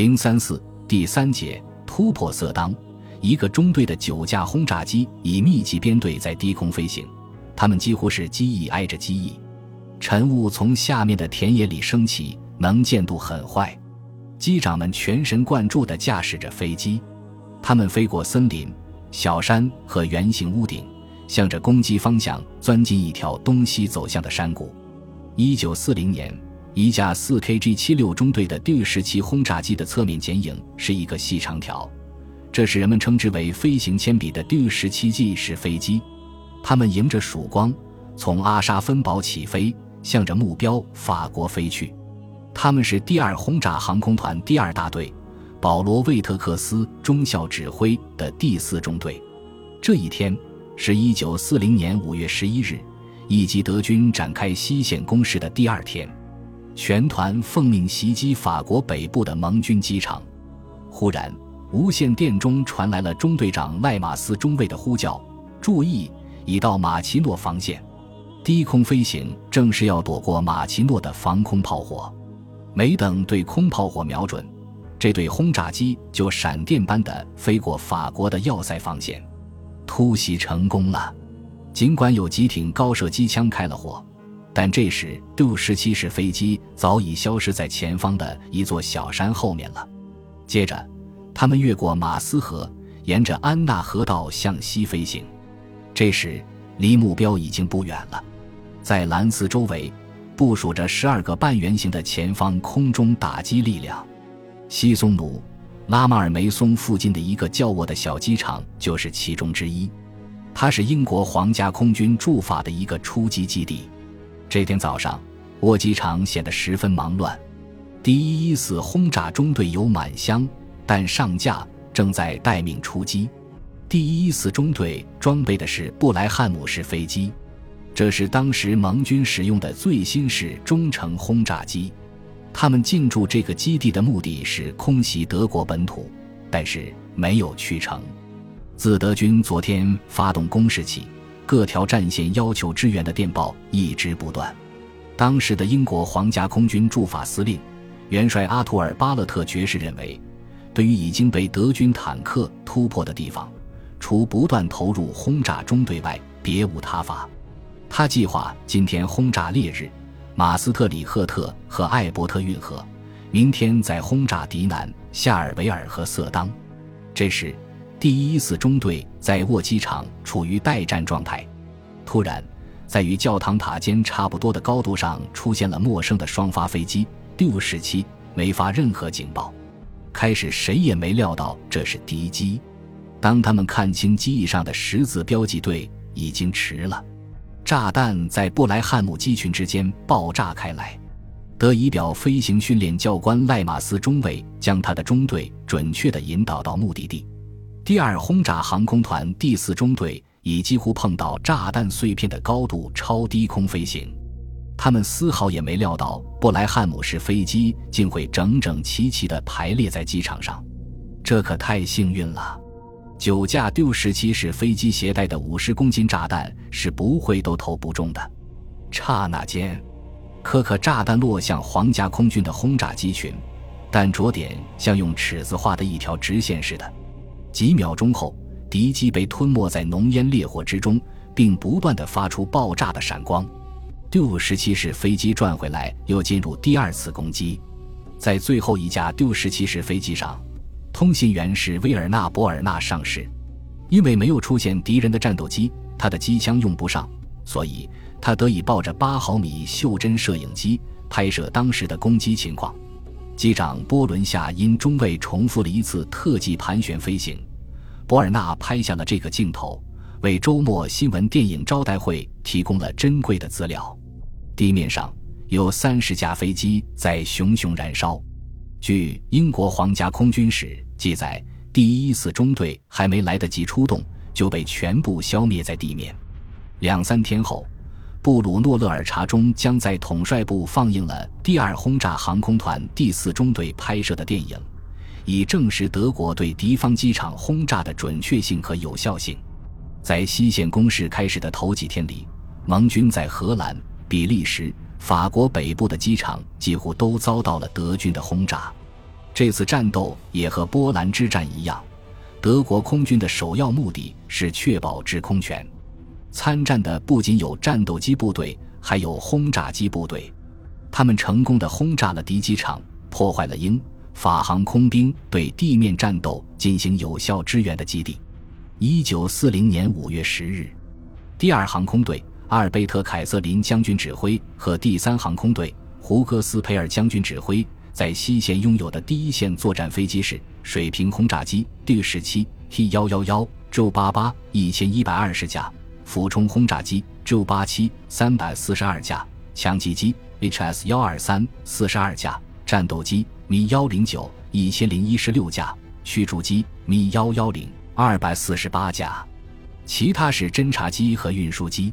零三四第三节突破色当，一个中队的九架轰炸机以密集编队在低空飞行，它们几乎是机翼挨着机翼。晨雾从下面的田野里升起，能见度很坏。机长们全神贯注地驾驶着飞机，他们飞过森林、小山和圆形屋顶，向着攻击方向钻进一条东西走向的山谷。一九四零年，一架四 KG 七六中队的 D 十七轰炸机的侧面剪影是一个细长条，这是人们称之为“飞行铅笔”的 D 十七 G 式飞机。它们迎着曙光，从阿沙芬堡起飞。向着目标法国飞去，他们是第二轰炸航空团第二大队，保罗·魏特克斯中校指挥的第四中队。这一天是一九四零年五月十一日，以及德军展开西线攻势的第二天。全团奉命袭击法国北部的盟军机场。忽然，无线电中传来了中队长赖马斯中尉的呼叫：“注意，已到马奇诺防线。”低空飞行正是要躲过马奇诺的防空炮火，没等对空炮火瞄准，这对轰炸机就闪电般的飞过法国的要塞防线，突袭成功了。尽管有几挺高射机枪开了火，但这时杜十七式飞机早已消失在前方的一座小山后面了。接着，他们越过马斯河，沿着安纳河道向西飞行。这时，离目标已经不远了。在兰斯周围部署着十二个半圆形的前方空中打击力量。西松努拉马尔梅松附近的一个较沃的小机场就是其中之一，它是英国皇家空军驻法的一个出击基地。这天早上，沃机场显得十分忙乱。第一一四轰炸中队有满箱，但上架正在待命出击。第一一四中队装备的是布莱汉姆式飞机。这是当时盟军使用的最新式中程轰炸机，他们进驻这个基地的目的是空袭德国本土，但是没有去成。自德军昨天发动攻势起，各条战线要求支援的电报一直不断。当时的英国皇家空军驻法司令、元帅阿图尔·巴勒特爵士认为，对于已经被德军坦克突破的地方，除不断投入轰炸中队外，别无他法。他计划今天轰炸烈日、马斯特里赫特和艾伯特运河，明天再轰炸迪南、夏尔维尔和色当。这时，第一四中队在沃机场处于待战状态。突然，在与教堂塔尖差不多的高度上出现了陌生的双发飞机 D 十七，没发任何警报。开始，谁也没料到这是敌机。当他们看清机翼上的十字标记队，已经迟了。炸弹在布莱汉姆机群之间爆炸开来，德仪表飞行训练教官赖马斯中尉将他的中队准确地引导到目的地。第二轰炸航空团第四中队以几乎碰到炸弹碎片的高度超低空飞行，他们丝毫也没料到布莱汉姆式飞机竟会整整齐齐地排列在机场上，这可太幸运了。九架 D 十七式飞机携带的五十公斤炸弹是不会都投不中的。刹那间，颗颗炸弹落向皇家空军的轰炸机群，但着点像用尺子画的一条直线似的。几秒钟后，敌机被吞没在浓烟烈火之中，并不断的发出爆炸的闪光。D 十七式飞机转回来，又进入第二次攻击。在最后一架 D 十七式飞机上。通信员是威尔纳·博尔纳上士，因为没有出现敌人的战斗机，他的机枪用不上，所以他得以抱着八毫米袖珍摄影机拍摄当时的攻击情况。机长波伦夏因中尉重复了一次特技盘旋飞行，博尔纳拍下了这个镜头，为周末新闻电影招待会提供了珍贵的资料。地面上有三十架飞机在熊熊燃烧。据英国皇家空军史记载，第一四中队还没来得及出动，就被全部消灭在地面。两三天后，布鲁诺勒尔查中将在统帅部放映了第二轰炸航空团第四中队拍摄的电影，以证实德国对敌方机场轰炸的准确性和有效性。在西线攻势开始的头几天里，盟军在荷兰、比利时。法国北部的机场几乎都遭到了德军的轰炸，这次战斗也和波兰之战一样，德国空军的首要目的是确保制空权。参战的不仅有战斗机部队，还有轰炸机部队。他们成功的轰炸了敌机场，破坏了英法航空兵对地面战斗进行有效支援的基地。一九四零年五月十日，第二航空队阿尔贝特·凯瑟琳将军指挥和第三航空队胡格斯·佩尔将军指挥，在西线拥有的第一线作战飞机是水平轰炸机 D 十七 T 幺幺幺 J 八八一千一百二十架，俯冲轰炸机 J 八七三百四十二架，强击机。HS 幺二三四十二架战斗机米幺零九一千零一十六架驱逐机米幺幺零二百四十八架，其他是侦察机和运输机。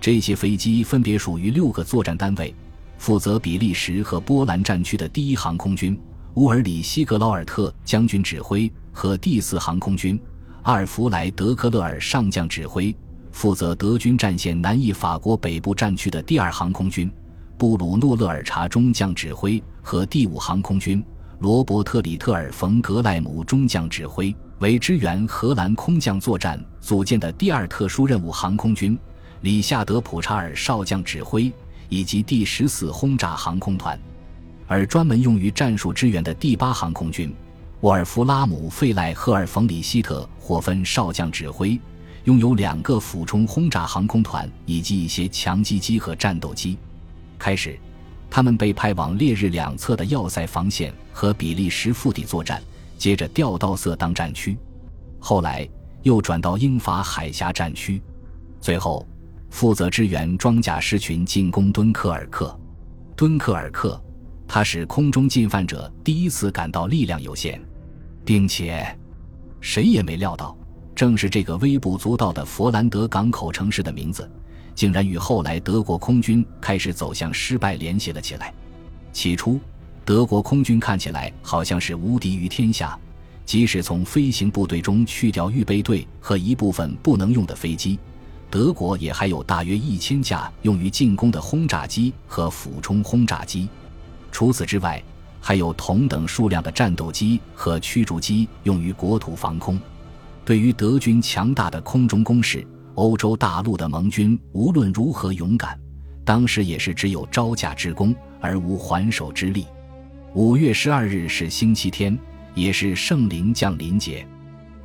这些飞机分别属于六个作战单位，负责比利时和波兰战区的第一航空军乌尔里希格劳尔特将军指挥和第四航空军阿尔弗莱德克勒尔上将指挥，负责德军战线南翼法国北部战区的第二航空军。布鲁诺·勒尔查中将指挥和第五航空军罗伯特·里特尔·冯·格莱姆中将指挥为支援荷兰空降作战组建的第二特殊任务航空军，里夏德·普查尔少将指挥以及第十四轰炸航空团，而专门用于战术支援的第八航空军沃尔夫拉姆·费赖赫尔·冯·里希特霍芬少将指挥，拥有两个俯冲轰炸航空团以及一些强击机和战斗机。开始，他们被派往烈日两侧的要塞防线和比利时腹地作战，接着调到色当战区，后来又转到英法海峡战区，最后负责支援装甲师群进攻敦刻尔克。敦刻尔克，它是空中进犯者第一次感到力量有限，并且谁也没料到，正是这个微不足道的佛兰德港口城市的名字。竟然与后来德国空军开始走向失败联系了起来。起初，德国空军看起来好像是无敌于天下，即使从飞行部队中去掉预备队和一部分不能用的飞机，德国也还有大约一千架用于进攻的轰炸机和俯冲轰炸机。除此之外，还有同等数量的战斗机和驱逐机用于国土防空。对于德军强大的空中攻势，欧洲大陆的盟军无论如何勇敢，当时也是只有招架之功而无还手之力。五月十二日是星期天，也是圣灵降临节。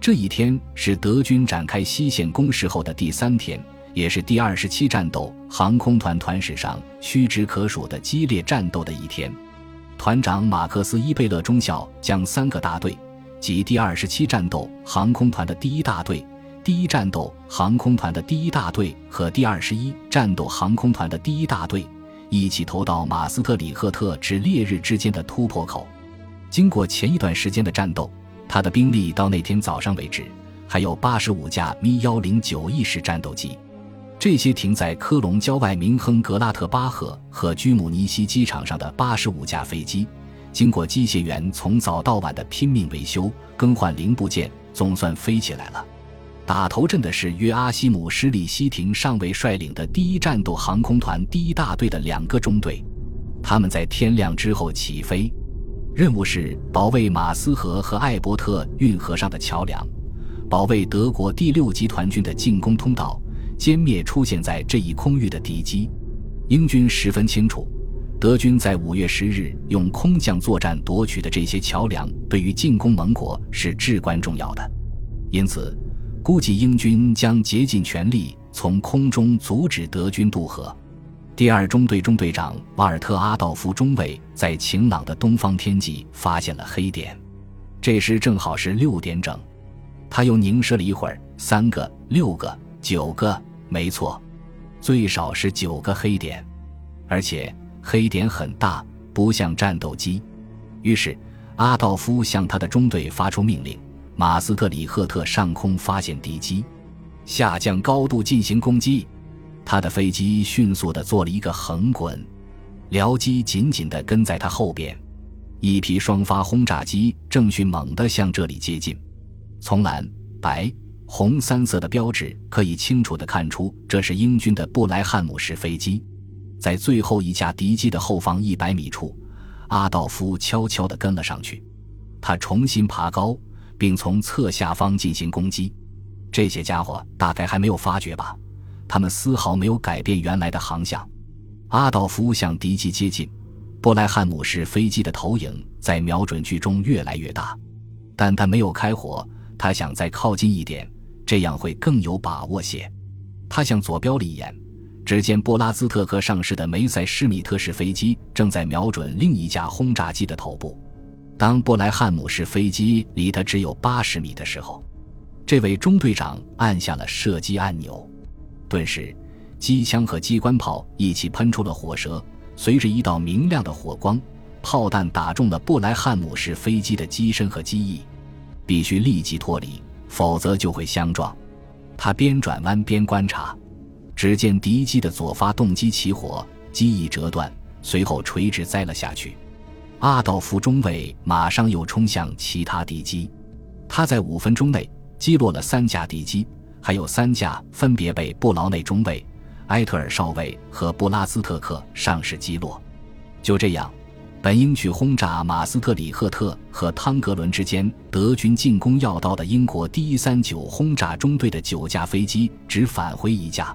这一天是德军展开西线攻势后的第三天，也是第二十七战斗航空团团史上屈指可数的激烈战斗的一天。团长马克思·伊贝勒中校将三个大队，及第二十七战斗航空团的第一大队。第一战斗航空团的第一大队和第二十一战斗航空团的第一大队一起投到马斯特里赫特至烈日之间的突破口。经过前一段时间的战斗，他的兵力到那天早上为止还有八十五架咪幺零九 E 式战斗机。这些停在科隆郊外明亨格拉特巴赫和居姆尼希机场上的八十五架飞机，经过机械员从早到晚的拼命维修、更换零部件，总算飞起来了。打头阵的是约阿希姆·施里希廷上尉率领的第一战斗航空团第一大队的两个中队，他们在天亮之后起飞，任务是保卫马斯河和艾伯特运河上的桥梁，保卫德国第六集团军的进攻通道，歼灭出现在这一空域的敌机。英军十分清楚，德军在五月十日用空降作战夺取的这些桥梁，对于进攻盟国是至关重要的，因此。估计英军将竭尽全力从空中阻止德军渡河。第二中队中队长瓦尔特·阿道夫中尉在晴朗的东方天际发现了黑点，这时正好是六点整。他又凝视了一会儿，三个、六个、九个，没错，最少是九个黑点，而且黑点很大，不像战斗机。于是，阿道夫向他的中队发出命令。马斯特里赫特上空发现敌机，下降高度进行攻击。他的飞机迅速地做了一个横滚，僚机紧紧地跟在他后边。一批双发轰炸机正迅猛地向这里接近。从蓝、白、红三色的标志可以清楚地看出，这是英军的布莱汉姆式飞机。在最后一架敌机的后方一百米处，阿道夫悄悄地跟了上去。他重新爬高，并从侧下方进行攻击。这些家伙大概还没有发觉吧？他们丝毫没有改变原来的航向。阿道夫向敌机接近，布莱汉姆式飞机的投影在瞄准具中越来越大，但他没有开火。他想再靠近一点，这样会更有把握些。他向左标了一眼，只见波拉兹特克上市的梅塞施密特式飞机正在瞄准另一架轰炸机的头部。当布莱汉姆式飞机离他只有八十米的时候，这位中队长按下了射击按钮。顿时，机枪和机关炮一起喷出了火舌，随着一道明亮的火光，炮弹打中了布莱汉姆式飞机的机身和机翼。必须立即脱离，否则就会相撞。他边转弯边观察，只见敌机的左发动机起火，机翼折断，随后垂直栽了下去。阿道夫中尉马上又冲向其他敌机，他在五分钟内击落了三架敌机，还有三架分别被布劳内中尉、埃特尔少尉和布拉斯特克上士击落。就这样，本应去轰炸马斯特里赫特和汤格伦之间德军进攻要道的英国第一三九轰炸中队的九架飞机只返回一架。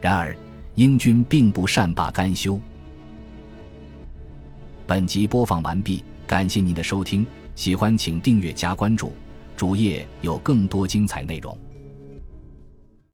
然而，英军并不善罢甘休。本集播放完毕，感谢您的收听，喜欢请订阅加关注，主页有更多精彩内容。